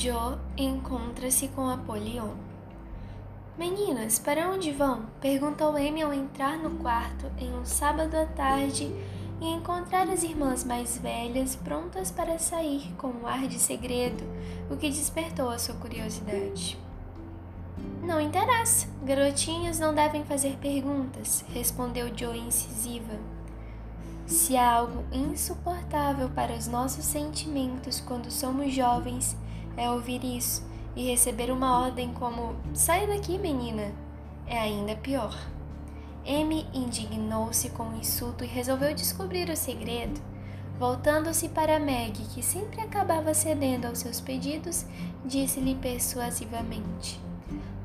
Joe encontra-se com Apolion. Meninas, para onde vão? perguntou Amy ao entrar no quarto em um sábado à tarde e encontrar as irmãs mais velhas prontas para sair com um ar de segredo, o que despertou a sua curiosidade. Não interessa, garotinhas não devem fazer perguntas, respondeu Joe incisiva. Se há algo insuportável para os nossos sentimentos quando somos jovens, é ouvir isso e receber uma ordem como: sai daqui, menina, é ainda pior. Amy indignou-se com o insulto e resolveu descobrir o segredo. Voltando-se para Meg, que sempre acabava cedendo aos seus pedidos, disse-lhe persuasivamente: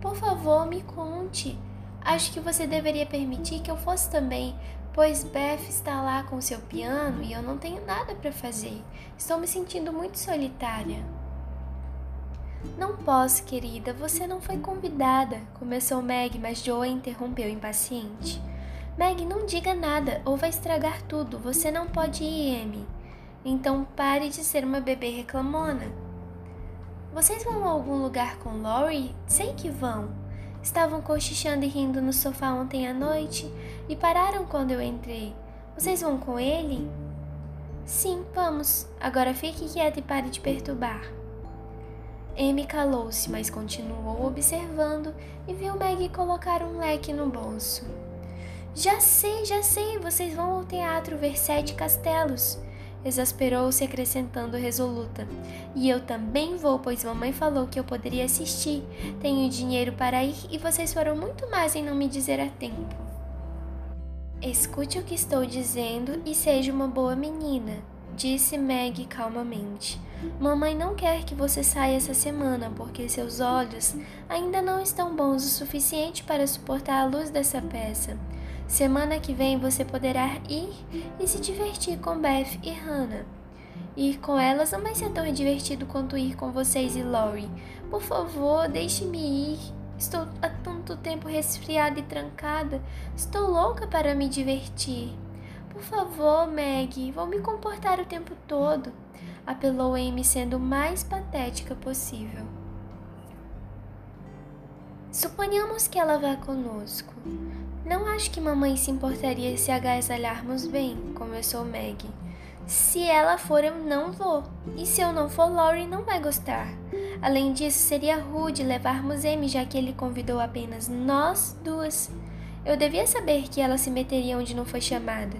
Por favor, me conte. Acho que você deveria permitir que eu fosse também, pois Beth está lá com seu piano e eu não tenho nada para fazer. Estou me sentindo muito solitária. Não posso, querida, você não foi convidada, começou Meg, mas Joe interrompeu impaciente. Meg, não diga nada ou vai estragar tudo. Você não pode ir, Amy. Então pare de ser uma bebê reclamona. Vocês vão a algum lugar com Laurie? Sei que vão. Estavam cochichando e rindo no sofá ontem à noite e pararam quando eu entrei. Vocês vão com ele? Sim, vamos. Agora fique quieta e pare de perturbar. Amy calou-se, mas continuou observando e viu Maggie colocar um leque no bolso. Já sei, já sei, vocês vão ao teatro ver sete castelos. Exasperou-se, acrescentando resoluta. E eu também vou, pois mamãe falou que eu poderia assistir. Tenho dinheiro para ir e vocês foram muito mais em não me dizer a tempo. Escute o que estou dizendo e seja uma boa menina, disse Meg calmamente. Mamãe não quer que você saia essa semana porque seus olhos ainda não estão bons o suficiente para suportar a luz dessa peça. Semana que vem você poderá ir e se divertir com Beth e Hannah. Ir com elas não vai ser tão divertido quanto ir com vocês e Lori. Por favor, deixe-me ir. Estou há tanto tempo resfriada e trancada. Estou louca para me divertir. Por favor, Meg, vou me comportar o tempo todo. Apelou Amy sendo o mais patética possível. Suponhamos que ela vá conosco. Não acho que mamãe se importaria se agasalharmos bem, começou Maggie. Se ela for, eu não vou. E se eu não for, Laurie não vai gostar. Além disso, seria rude levarmos Amy, já que ele convidou apenas nós duas. Eu devia saber que ela se meteria onde não foi chamada.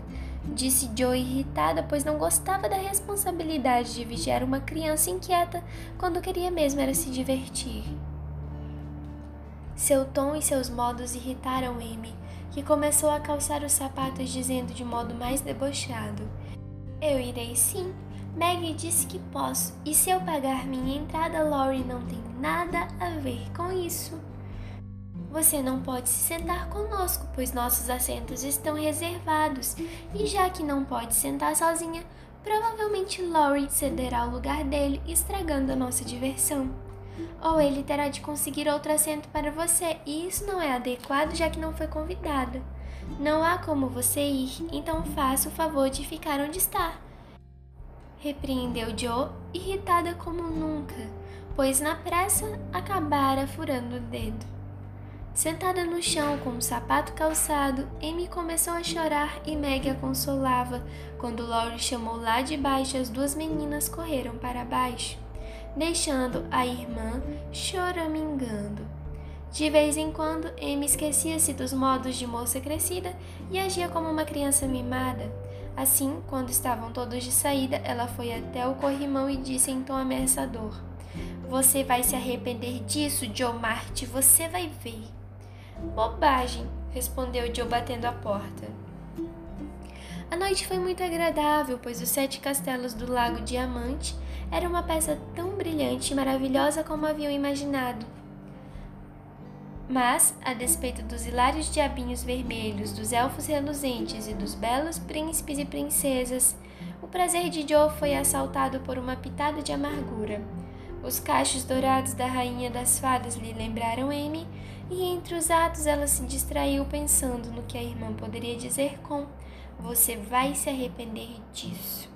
Disse Joe irritada, pois não gostava da responsabilidade de vigiar uma criança inquieta quando queria mesmo era se divertir. Seu tom e seus modos irritaram Amy, que começou a calçar os sapatos dizendo de modo mais debochado: Eu irei sim. Maggie disse que posso, e se eu pagar minha entrada, Laurie não tem nada a ver com isso. Você não pode se sentar conosco, pois nossos assentos estão reservados, e já que não pode sentar sozinha, provavelmente Laurie cederá o lugar dele, estragando a nossa diversão ou ele terá de conseguir outro assento para você, e isso não é adequado já que não foi convidada. Não há como você ir, então faça o favor de ficar onde está. Repreendeu Joe, irritada como nunca, pois na pressa acabara furando o dedo. Sentada no chão com o um sapato calçado, Amy começou a chorar e Meg a consolava. Quando Laurie chamou lá de baixo, as duas meninas correram para baixo deixando a irmã choramingando. De vez em quando, Amy esquecia-se dos modos de moça crescida e agia como uma criança mimada. Assim, quando estavam todos de saída, ela foi até o corrimão e disse em tom ameaçador: Você vai se arrepender disso, Joe Marte, você vai ver. Bobagem, respondeu Joe batendo a porta. A noite foi muito agradável, pois os sete castelos do Lago Diamante era uma peça tão brilhante e maravilhosa como haviam imaginado. Mas, a despeito dos hilários diabinhos vermelhos, dos elfos reluzentes e dos belos príncipes e princesas, o prazer de Joe foi assaltado por uma pitada de amargura. Os cachos dourados da rainha das fadas lhe lembraram Amy, e entre os atos ela se distraiu pensando no que a irmã poderia dizer com: Você vai se arrepender disso.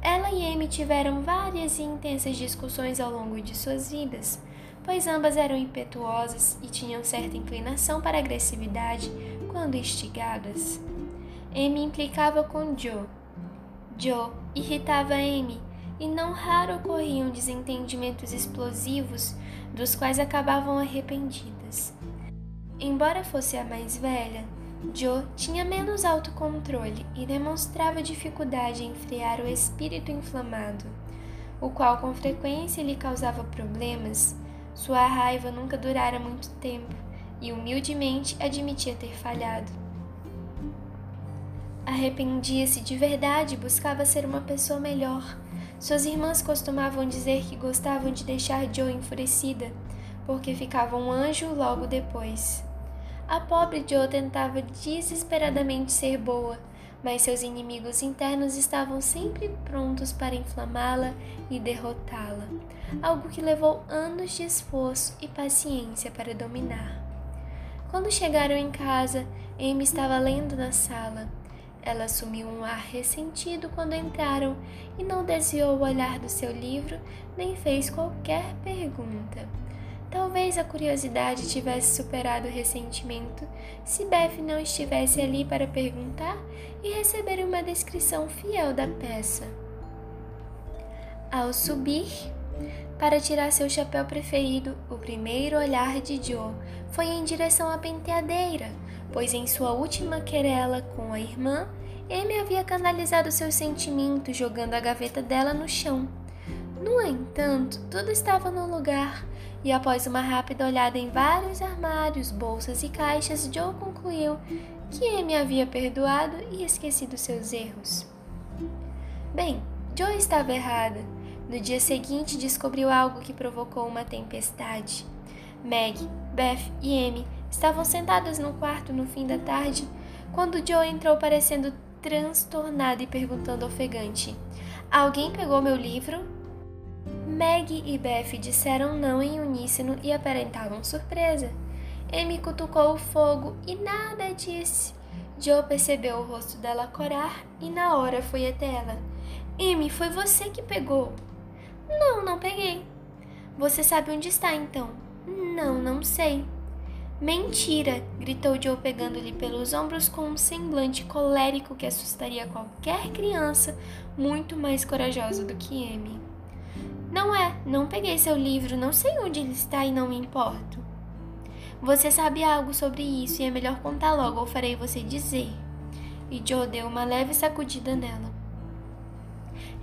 Ela e Amy tiveram várias e intensas discussões ao longo de suas vidas, pois ambas eram impetuosas e tinham certa inclinação para agressividade quando instigadas. Amy implicava com Joe. Joe irritava Amy e não raro ocorriam desentendimentos explosivos dos quais acabavam arrependidas. Embora fosse a mais velha, Jo tinha menos autocontrole e demonstrava dificuldade em frear o espírito inflamado, o qual com frequência lhe causava problemas. Sua raiva nunca durara muito tempo e humildemente admitia ter falhado. Arrependia-se de verdade e buscava ser uma pessoa melhor. Suas irmãs costumavam dizer que gostavam de deixar Joe enfurecida, porque ficava um anjo logo depois. A pobre Jo tentava desesperadamente ser boa, mas seus inimigos internos estavam sempre prontos para inflamá-la e derrotá-la, algo que levou anos de esforço e paciência para dominar. Quando chegaram em casa, Amy estava lendo na sala. Ela assumiu um ar ressentido quando entraram e não desviou o olhar do seu livro nem fez qualquer pergunta. Talvez a curiosidade tivesse superado o ressentimento se Beth não estivesse ali para perguntar e receber uma descrição fiel da peça. Ao subir para tirar seu chapéu preferido, o primeiro olhar de Joe foi em direção à penteadeira, pois em sua última querela com a irmã, Amy havia canalizado seus sentimentos jogando a gaveta dela no chão. No entanto, tudo estava no lugar e após uma rápida olhada em vários armários, bolsas e caixas, Joe concluiu que Amy havia perdoado e esquecido seus erros. Bem, Joe estava errada. No dia seguinte, descobriu algo que provocou uma tempestade. Meg, Beth e Amy estavam sentadas no quarto no fim da tarde quando Joe entrou parecendo transtornada e perguntando ofegante: Alguém pegou meu livro? Meg e Beth disseram não em uníssono e aparentavam surpresa. Amy cutucou o fogo e nada disse. Joe percebeu o rosto dela corar e na hora foi até ela. Amy, foi você que pegou? Não, não peguei. Você sabe onde está então? Não, não sei. Mentira! gritou Joe pegando-lhe pelos ombros com um semblante colérico que assustaria qualquer criança muito mais corajosa do que Amy. Não é, não peguei seu livro, não sei onde ele está e não me importo. Você sabe algo sobre isso e é melhor contar logo ou farei você dizer. E Joe deu uma leve sacudida nela.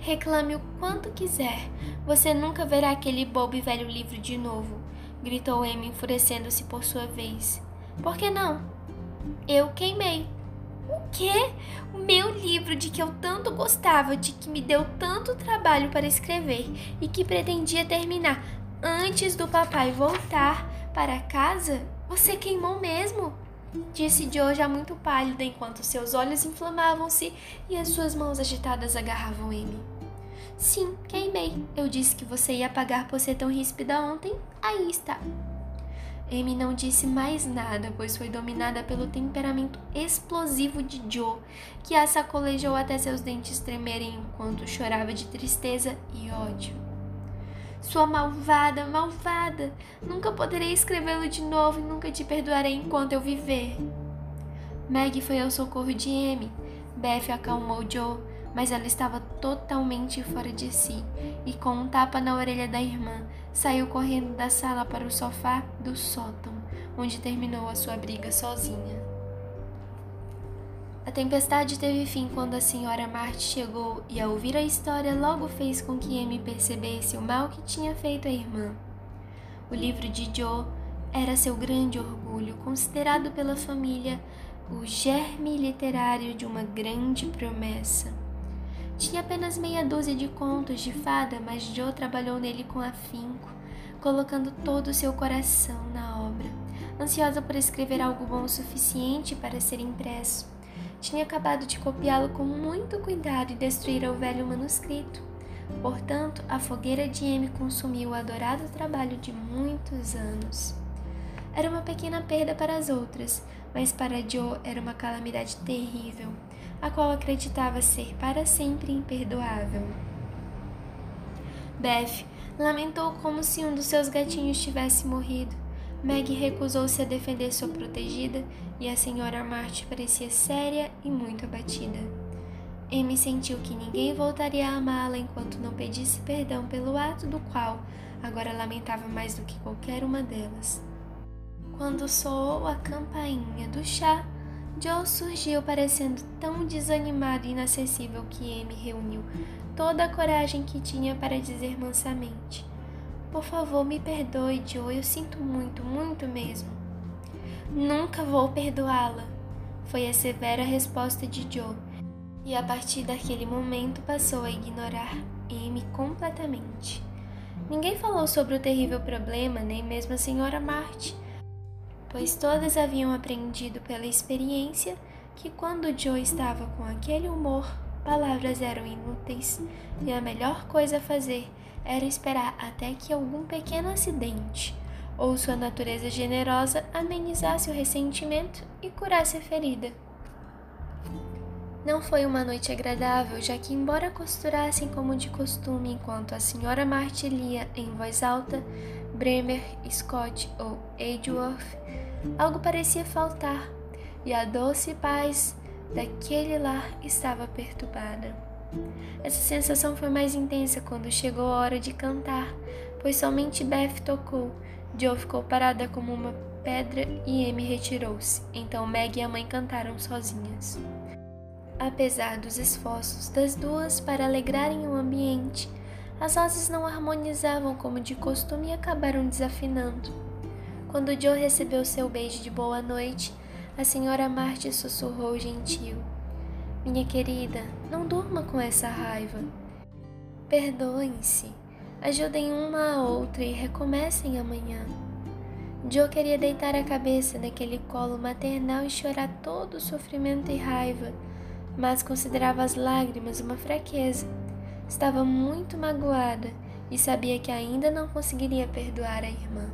Reclame o quanto quiser, você nunca verá aquele bobo e velho livro de novo, gritou Amy, enfurecendo-se por sua vez. Por que não? Eu queimei. Quê? O meu livro de que eu tanto gostava, de que me deu tanto trabalho para escrever e que pretendia terminar antes do papai voltar para casa? Você queimou mesmo? Disse Joe já muito pálida enquanto seus olhos inflamavam-se e as suas mãos agitadas agarravam Amy. Sim, queimei. Eu disse que você ia pagar por ser tão ríspida ontem. Aí está. Amy não disse mais nada, pois foi dominada pelo temperamento explosivo de Joe, que a sacolejou até seus dentes tremerem enquanto chorava de tristeza e ódio. Sua malvada, malvada! Nunca poderei escrevê-lo de novo e nunca te perdoarei enquanto eu viver. Meg foi ao socorro de Amy. Beth acalmou Joe, mas ela estava totalmente fora de si e, com um tapa na orelha da irmã, saiu correndo da sala para o sofá do sótão, onde terminou a sua briga sozinha. A tempestade teve fim quando a senhora Marty chegou e, ao ouvir a história, logo fez com que Amy percebesse o mal que tinha feito a irmã. O livro de Joe era seu grande orgulho, considerado pela família o germe literário de uma grande promessa. Tinha apenas meia dúzia de contos de fada, mas Joe trabalhou nele com afinco, colocando todo o seu coração na obra, ansiosa por escrever algo bom o suficiente para ser impresso. Tinha acabado de copiá-lo com muito cuidado e destruir o velho manuscrito. Portanto, a fogueira de M consumiu o adorado trabalho de muitos anos. Era uma pequena perda para as outras, mas para Joe era uma calamidade terrível a qual acreditava ser para sempre imperdoável. Beth lamentou como se um dos seus gatinhos tivesse morrido. Meg recusou-se a defender sua protegida e a senhora March parecia séria e muito abatida. Amy sentiu que ninguém voltaria a amá-la enquanto não pedisse perdão pelo ato do qual agora lamentava mais do que qualquer uma delas. Quando soou a campainha do chá, Joe surgiu parecendo tão desanimado e inacessível que Amy reuniu toda a coragem que tinha para dizer mansamente: Por favor, me perdoe, Joe, eu sinto muito, muito mesmo. Nunca vou perdoá-la, foi a severa resposta de Joe, e a partir daquele momento passou a ignorar Amy completamente. Ninguém falou sobre o terrível problema, nem mesmo a senhora Marty, pois todas haviam aprendido pela experiência que quando Joe estava com aquele humor, palavras eram inúteis e a melhor coisa a fazer era esperar até que algum pequeno acidente ou sua natureza generosa amenizasse o ressentimento e curasse a ferida. Não foi uma noite agradável, já que, embora costurassem como de costume enquanto a senhora Marty lia em voz alta Bremer, Scott ou Edgeworth, algo parecia faltar e a doce paz daquele lar estava perturbada. Essa sensação foi mais intensa quando chegou a hora de cantar, pois somente Beth tocou. Joe ficou parada como uma pedra e Amy retirou-se. Então Meg e a mãe cantaram sozinhas. Apesar dos esforços das duas para alegrarem o ambiente, as vozes não harmonizavam como de costume e acabaram desafinando. Quando Joe recebeu seu beijo de boa noite, a senhora Marty sussurrou gentil: Minha querida, não durma com essa raiva. Perdoem-se, ajudem uma a outra e recomecem amanhã. Joe queria deitar a cabeça naquele colo maternal e chorar todo o sofrimento e raiva, mas considerava as lágrimas uma fraqueza. Estava muito magoada e sabia que ainda não conseguiria perdoar a irmã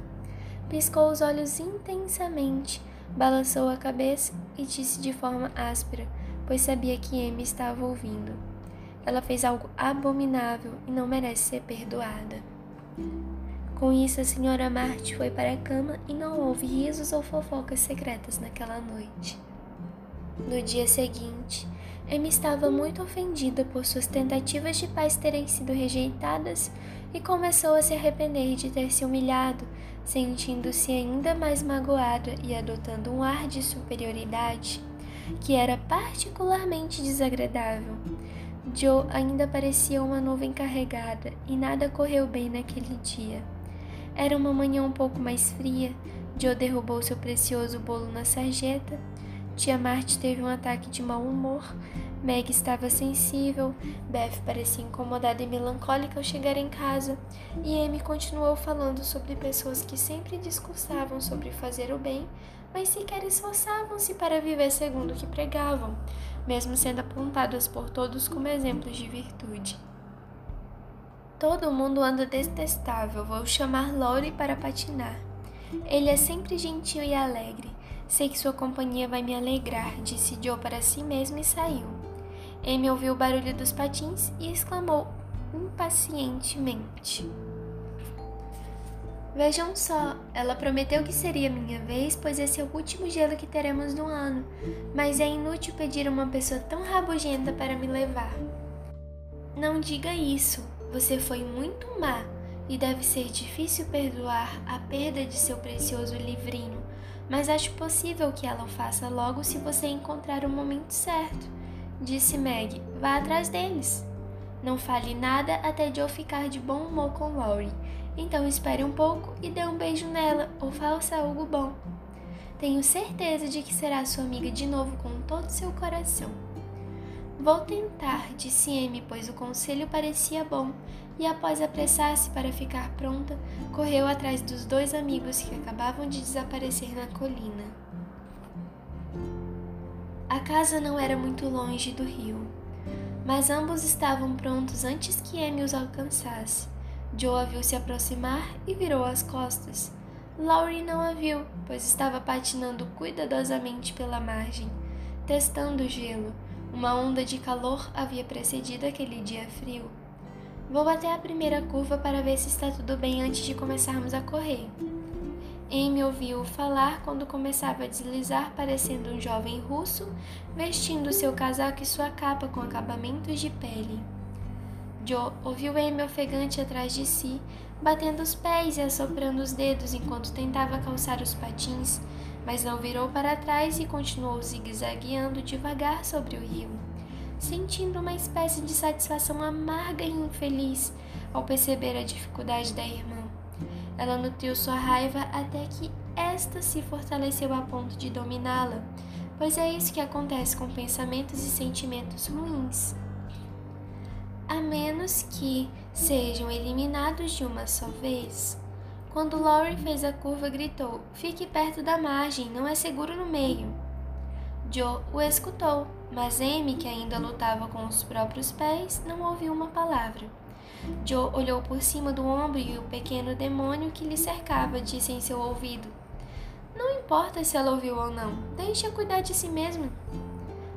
piscou os olhos intensamente, balançou a cabeça e disse de forma áspera, pois sabia que Amy estava ouvindo. Ela fez algo abominável e não merece ser perdoada. Com isso, a senhora Marty foi para a cama e não houve risos ou fofocas secretas naquela noite. No dia seguinte, Amy estava muito ofendida por suas tentativas de paz terem sido rejeitadas e começou a se arrepender de ter se humilhado, sentindo-se ainda mais magoada e adotando um ar de superioridade que era particularmente desagradável. Joe ainda parecia uma nuvem carregada e nada correu bem naquele dia. Era uma manhã um pouco mais fria. Joe derrubou seu precioso bolo na sarjeta Tia Marty teve um ataque de mau humor. Meg estava sensível. Beth parecia incomodada e melancólica ao chegar em casa. E Amy continuou falando sobre pessoas que sempre discursavam sobre fazer o bem, mas sequer esforçavam-se para viver segundo o que pregavam, mesmo sendo apontadas por todos como exemplos de virtude. Todo mundo anda detestável. Vou chamar Laurie para patinar. Ele é sempre gentil e alegre. Sei que sua companhia vai me alegrar, disse Joe para si mesmo e saiu. Amy ouviu o barulho dos patins e exclamou impacientemente: Vejam só, ela prometeu que seria minha vez, pois esse é o último gelo que teremos no ano, mas é inútil pedir uma pessoa tão rabugenta para me levar. Não diga isso, você foi muito má e deve ser difícil perdoar a perda de seu precioso livrinho mas acho possível que ela o faça logo se você encontrar o momento certo. Disse Meg: Vá atrás deles. Não fale nada até Joe ficar de bom humor com Laurie. Então espere um pouco e dê um beijo nela ou faça algo bom. Tenho certeza de que será sua amiga de novo com todo seu coração. Vou tentar, disse Amy, pois o conselho parecia bom, e após apressar-se para ficar pronta, correu atrás dos dois amigos que acabavam de desaparecer na colina. A casa não era muito longe do rio, mas ambos estavam prontos antes que Amy os alcançasse. Joe a viu se aproximar e virou as costas. Laurie não a viu, pois estava patinando cuidadosamente pela margem, testando o gelo uma onda de calor havia precedido aquele dia frio. Vou até a primeira curva para ver se está tudo bem antes de começarmos a correr. Amy ouviu falar quando começava a deslizar, parecendo um jovem russo, vestindo seu casaco e sua capa com acabamentos de pele. Joe ouviu Amy ofegante atrás de si, batendo os pés e assoprando os dedos enquanto tentava calçar os patins, mas não virou para trás e continuou zigue-zagueando devagar sobre o rio, sentindo uma espécie de satisfação amarga e infeliz ao perceber a dificuldade da irmã. Ela nutriu sua raiva até que esta se fortaleceu a ponto de dominá-la, pois é isso que acontece com pensamentos e sentimentos ruins. A menos que sejam eliminados de uma só vez. Quando Laurie fez a curva, gritou: Fique perto da margem, não é seguro no meio. Joe o escutou, mas Amy, que ainda lutava com os próprios pés, não ouviu uma palavra. Joe olhou por cima do ombro e o pequeno demônio que lhe cercava disse em seu ouvido: Não importa se ela ouviu ou não, deixe-a cuidar de si mesma.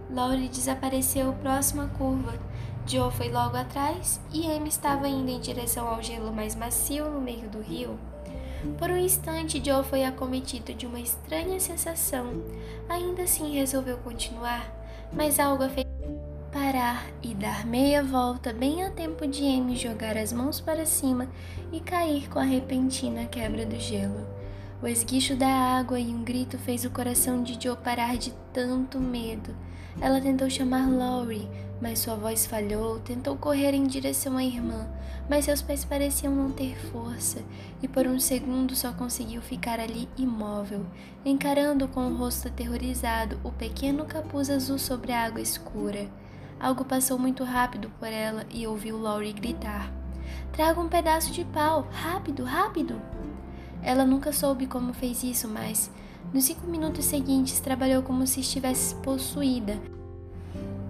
Laurie desapareceu próximo à curva. Joe foi logo atrás e Amy estava indo em direção ao gelo mais macio no meio do rio. Por um instante, Joe foi acometido de uma estranha sensação. Ainda assim, resolveu continuar, mas algo a fez parar e dar meia volta bem a tempo de Amy jogar as mãos para cima e cair com a repentina quebra do gelo. O esguicho da água e um grito fez o coração de Joe parar de tanto medo. Ela tentou chamar Laurie, mas sua voz falhou, tentou correr em direção à irmã, mas seus pés pareciam não ter força, e por um segundo só conseguiu ficar ali imóvel, encarando com o rosto aterrorizado o pequeno capuz azul sobre a água escura. Algo passou muito rápido por ela e ouviu Laurie gritar: Traga um pedaço de pau! Rápido, rápido! Ela nunca soube como fez isso, mas nos cinco minutos seguintes trabalhou como se estivesse possuída,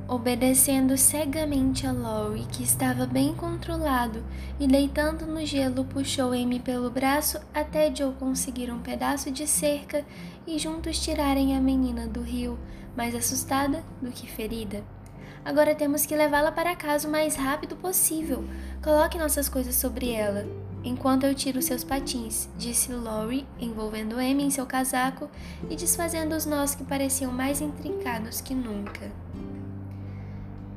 obedecendo cegamente a Laurie, que estava bem controlado, e deitando no gelo puxou Amy pelo braço até Joe conseguir um pedaço de cerca e juntos tirarem a menina do rio, mais assustada do que ferida. Agora temos que levá-la para casa o mais rápido possível. Coloque nossas coisas sobre ela. Enquanto eu tiro seus patins, disse Laurie, envolvendo Amy em seu casaco e desfazendo os nós que pareciam mais intrincados que nunca.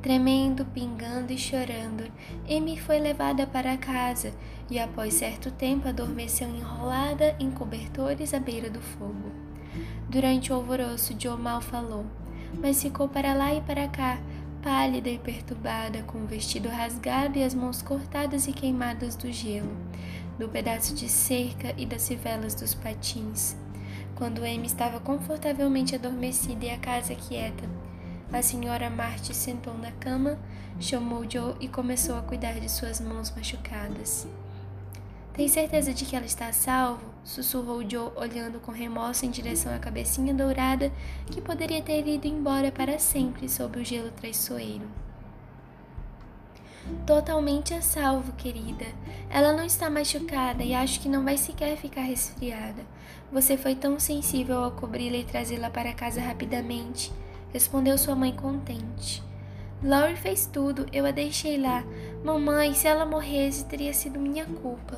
Tremendo, pingando e chorando, Amy foi levada para casa e, após certo tempo, adormeceu enrolada em cobertores à beira do fogo. Durante o alvoroço, Joe mal falou, mas ficou para lá e para cá, pálida e perturbada, com o vestido rasgado e as mãos cortadas e queimadas do gelo, do pedaço de cerca e das fivelas dos patins. Quando Amy estava confortavelmente adormecida e a casa quieta, a senhora Marty sentou na cama, chamou Joe e começou a cuidar de suas mãos machucadas. Tem certeza de que ela está a salvo? Sussurrou Joe, olhando com remorso em direção à cabecinha dourada que poderia ter ido embora para sempre sob o gelo traiçoeiro. Totalmente a salvo, querida. Ela não está machucada e acho que não vai sequer ficar resfriada. Você foi tão sensível ao cobri-la e trazê-la para casa rapidamente respondeu sua mãe contente. Laurie fez tudo, eu a deixei lá. Mamãe, se ela morresse, teria sido minha culpa.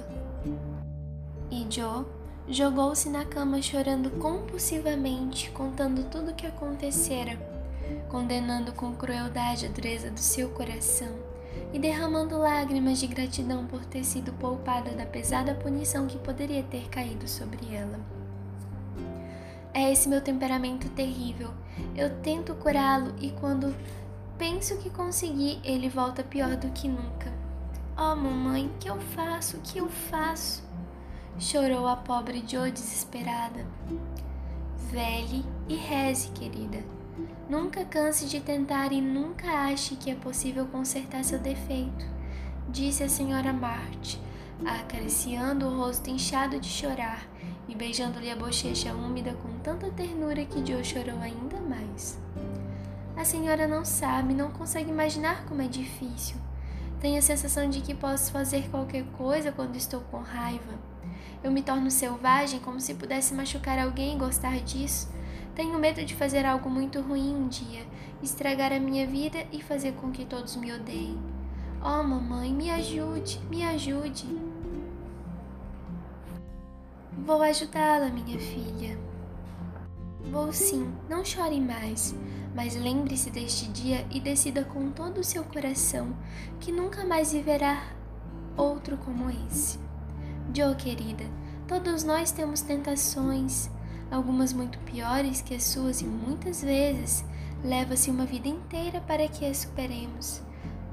E Joe jogou-se na cama chorando compulsivamente, contando tudo o que acontecera, condenando com crueldade a dureza do seu coração e derramando lágrimas de gratidão por ter sido poupada da pesada punição que poderia ter caído sobre ela. É esse meu temperamento terrível. Eu tento curá-lo e quando penso que consegui, ele volta pior do que nunca. Oh, mamãe, que eu faço? Que eu faço? Chorou a pobre Joe desesperada. Vele e reze, querida. Nunca canse de tentar e nunca ache que é possível consertar seu defeito, disse a senhora Marte, acariciando o rosto inchado de chorar e beijando-lhe a bochecha úmida com tanta ternura que Joe chorou ainda mais. A senhora não sabe, não consegue imaginar como é difícil. Tenho a sensação de que posso fazer qualquer coisa quando estou com raiva. Eu me torno selvagem como se pudesse machucar alguém e gostar disso. Tenho medo de fazer algo muito ruim um dia, estragar a minha vida e fazer com que todos me odeiem. Oh, mamãe, me ajude, me ajude. Vou ajudá-la, minha filha. Vou sim, não chore mais, mas lembre-se deste dia e decida com todo o seu coração que nunca mais viverá outro como esse. Joe, querida, todos nós temos tentações, algumas muito piores que as suas e muitas vezes leva-se uma vida inteira para que as superemos.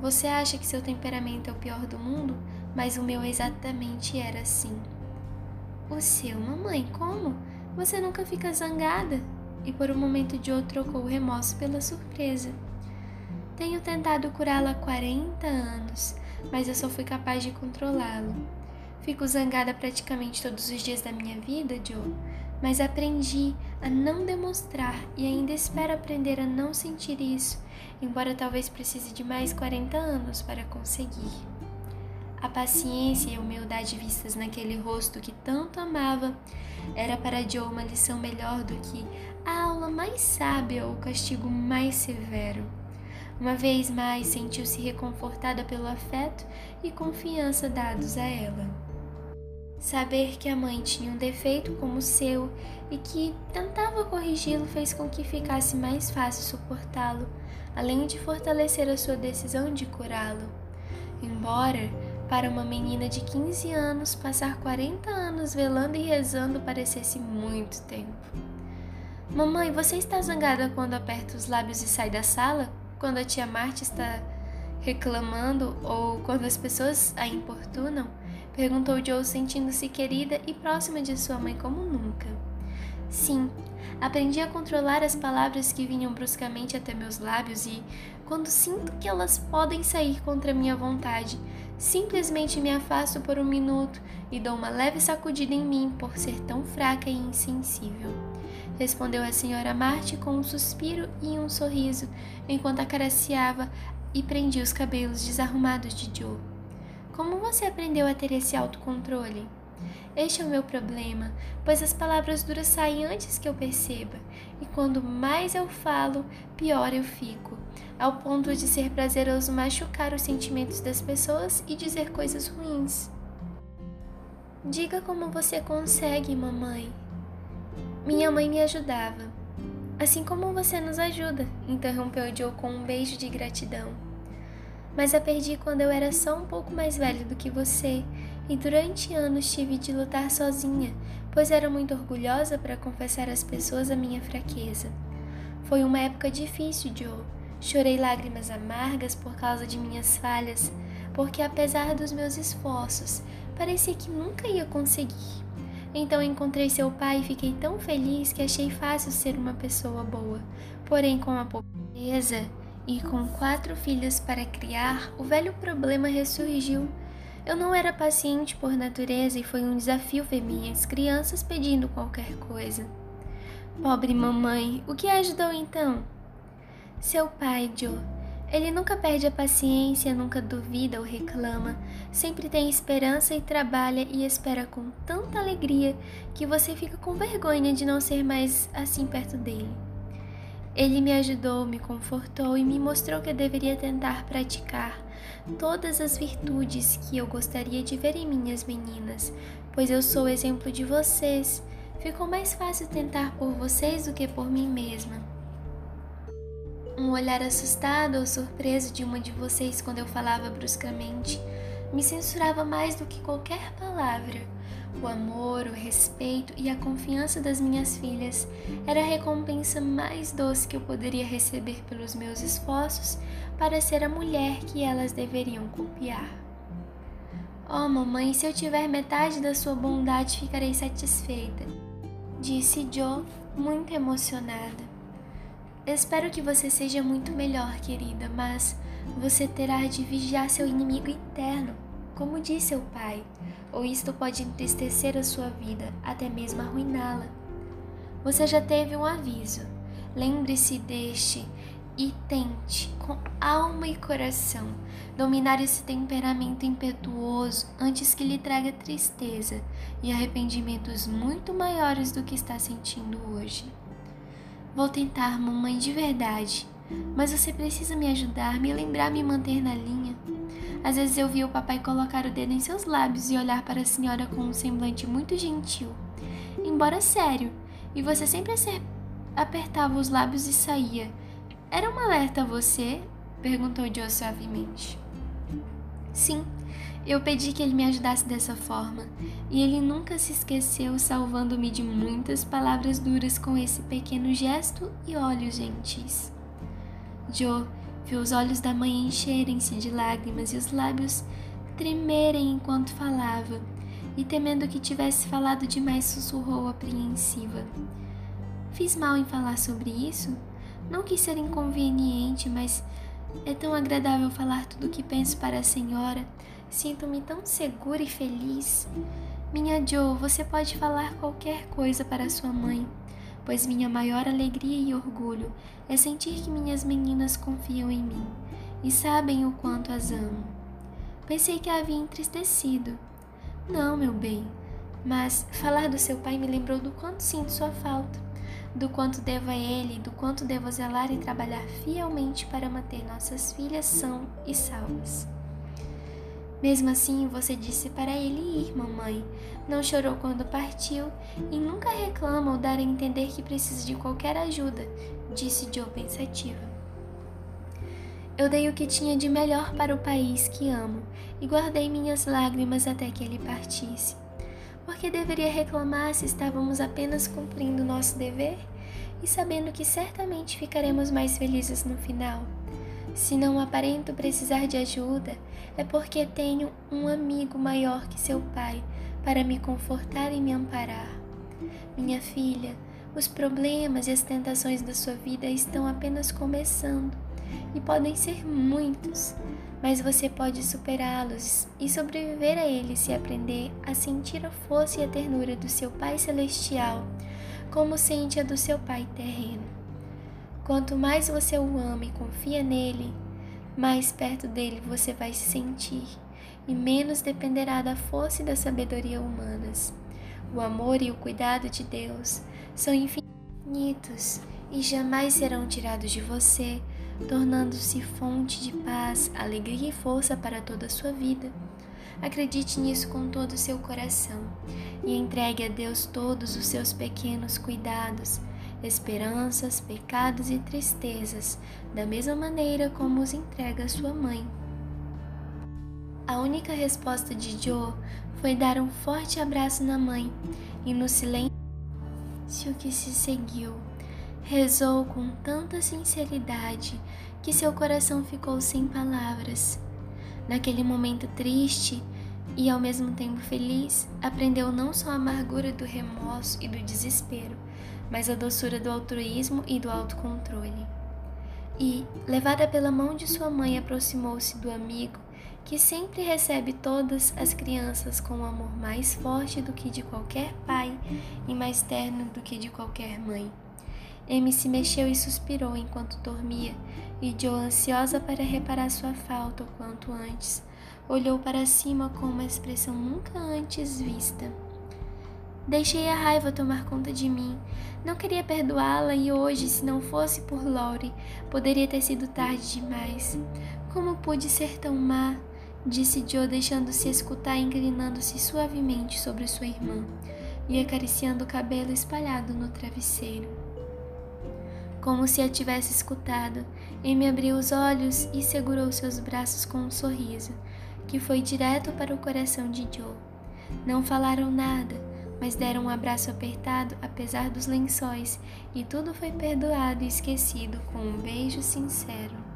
Você acha que seu temperamento é o pior do mundo, mas o meu exatamente era assim. O seu, mamãe, como? Você nunca fica zangada? E por um momento Joe trocou o remorso pela surpresa. Tenho tentado curá-lo há 40 anos, mas eu só fui capaz de controlá-lo. Fico zangada praticamente todos os dias da minha vida, Joe, mas aprendi a não demonstrar e ainda espero aprender a não sentir isso, embora talvez precise de mais 40 anos para conseguir. A paciência e a humildade vistas naquele rosto que tanto amava era para Joe uma lição melhor do que a aula mais sábia ou o castigo mais severo. Uma vez mais sentiu-se reconfortada pelo afeto e confiança dados a ela. Saber que a mãe tinha um defeito como o seu e que tentava corrigi-lo fez com que ficasse mais fácil suportá-lo, além de fortalecer a sua decisão de curá-lo. Embora, para uma menina de 15 anos, passar 40 anos velando e rezando parecesse muito tempo. Mamãe, você está zangada quando aperta os lábios e sai da sala? Quando a tia Marta está reclamando ou quando as pessoas a importunam? Perguntou Joe, sentindo-se querida e próxima de sua mãe como nunca. Sim, aprendi a controlar as palavras que vinham bruscamente até meus lábios e, quando sinto que elas podem sair contra minha vontade, simplesmente me afasto por um minuto e dou uma leve sacudida em mim por ser tão fraca e insensível. Respondeu a senhora Marty com um suspiro e um sorriso, enquanto acariciava e prendia os cabelos desarrumados de Joe. Como você aprendeu a ter esse autocontrole? Este é o meu problema, pois as palavras duras saem antes que eu perceba, e quando mais eu falo, pior eu fico, ao ponto de ser prazeroso machucar os sentimentos das pessoas e dizer coisas ruins. Diga como você consegue, mamãe. Minha mãe me ajudava. Assim como você nos ajuda, interrompeu Joe com um beijo de gratidão mas a perdi quando eu era só um pouco mais velho do que você, e durante anos tive de lutar sozinha, pois era muito orgulhosa para confessar às pessoas a minha fraqueza. Foi uma época difícil, Joe. Chorei lágrimas amargas por causa de minhas falhas, porque apesar dos meus esforços, parecia que nunca ia conseguir. Então encontrei seu pai e fiquei tão feliz que achei fácil ser uma pessoa boa. Porém, com a pobreza, e com quatro filhos para criar, o velho problema ressurgiu. Eu não era paciente por natureza e foi um desafio ver minhas crianças pedindo qualquer coisa. Pobre mamãe, o que ajudou então? Seu pai, Joe. Ele nunca perde a paciência, nunca duvida ou reclama, sempre tem esperança e trabalha e espera com tanta alegria que você fica com vergonha de não ser mais assim perto dele. Ele me ajudou, me confortou e me mostrou que eu deveria tentar praticar todas as virtudes que eu gostaria de ver em minhas meninas, pois eu sou exemplo de vocês. Ficou mais fácil tentar por vocês do que por mim mesma. Um olhar assustado ou surpreso de uma de vocês quando eu falava bruscamente me censurava mais do que qualquer palavra. O amor, o respeito e a confiança das minhas filhas era a recompensa mais doce que eu poderia receber pelos meus esforços para ser a mulher que elas deveriam copiar. Oh, mamãe, se eu tiver metade da sua bondade, ficarei satisfeita, disse Joe, muito emocionada. Espero que você seja muito melhor, querida, mas você terá de vigiar seu inimigo interno, como disse seu pai ou isto pode entristecer a sua vida, até mesmo arruiná-la. Você já teve um aviso. Lembre-se deste e tente, com alma e coração, dominar esse temperamento impetuoso antes que lhe traga tristeza e arrependimentos muito maiores do que está sentindo hoje. Vou tentar, mamãe, de verdade, mas você precisa me ajudar, me lembrar, me manter na linha. Às vezes eu via o papai colocar o dedo em seus lábios e olhar para a senhora com um semblante muito gentil, embora sério, e você sempre apertava os lábios e saía. Era um alerta a você? perguntou Joe suavemente. Sim, eu pedi que ele me ajudasse dessa forma, e ele nunca se esqueceu, salvando-me de muitas palavras duras com esse pequeno gesto e olhos gentis. Joe viu os olhos da mãe encherem-se de lágrimas e os lábios tremerem enquanto falava, e temendo que tivesse falado demais, sussurrou apreensiva. Fiz mal em falar sobre isso? Não quis ser inconveniente, mas é tão agradável falar tudo o que penso para a senhora. Sinto-me tão segura e feliz. Minha Joe, você pode falar qualquer coisa para sua mãe pois minha maior alegria e orgulho é sentir que minhas meninas confiam em mim e sabem o quanto as amo. Pensei que a havia entristecido. Não, meu bem, mas falar do seu pai me lembrou do quanto sinto sua falta, do quanto devo a ele, do quanto devo zelar e trabalhar fielmente para manter nossas filhas são e salvas. Mesmo assim, você disse para ele ir, mamãe. Não chorou quando partiu e nunca reclama ou dar a entender que precisa de qualquer ajuda, disse Joe pensativa. Eu dei o que tinha de melhor para o país que amo e guardei minhas lágrimas até que ele partisse. Por que deveria reclamar se estávamos apenas cumprindo nosso dever e sabendo que certamente ficaremos mais felizes no final? Se não aparento precisar de ajuda, é porque tenho um amigo maior que seu pai para me confortar e me amparar. Minha filha, os problemas e as tentações da sua vida estão apenas começando e podem ser muitos, mas você pode superá-los e sobreviver a eles se aprender a sentir a força e a ternura do seu Pai Celestial, como sente a do seu Pai terreno. Quanto mais você o ama e confia nele, mais perto dele você vai se sentir e menos dependerá da força e da sabedoria humanas. O amor e o cuidado de Deus são infinitos e jamais serão tirados de você, tornando-se fonte de paz, alegria e força para toda a sua vida. Acredite nisso com todo o seu coração e entregue a Deus todos os seus pequenos cuidados esperanças, pecados e tristezas, da mesma maneira como os entrega sua mãe. A única resposta de Joe foi dar um forte abraço na mãe e no silêncio que se seguiu, rezou com tanta sinceridade que seu coração ficou sem palavras. Naquele momento triste e ao mesmo tempo feliz, aprendeu não só a amargura do remorso e do desespero, mas a doçura do altruísmo e do autocontrole. E, levada pela mão de sua mãe, aproximou-se do amigo que sempre recebe todas as crianças com um amor mais forte do que de qualquer pai e mais terno do que de qualquer mãe. Amy se mexeu e suspirou enquanto dormia, e Joe, ansiosa para reparar sua falta o quanto antes, olhou para cima com uma expressão nunca antes vista. Deixei a raiva tomar conta de mim. Não queria perdoá-la e hoje, se não fosse por Laurie, poderia ter sido tarde demais. Como pude ser tão má? Disse Joe, deixando-se escutar, inclinando-se suavemente sobre sua irmã e acariciando o cabelo espalhado no travesseiro. Como se a tivesse escutado, Amy abriu os olhos e segurou seus braços com um sorriso, que foi direto para o coração de Joe. Não falaram nada mas deram um abraço apertado apesar dos lençóis, e tudo foi perdoado e esquecido com um beijo sincero.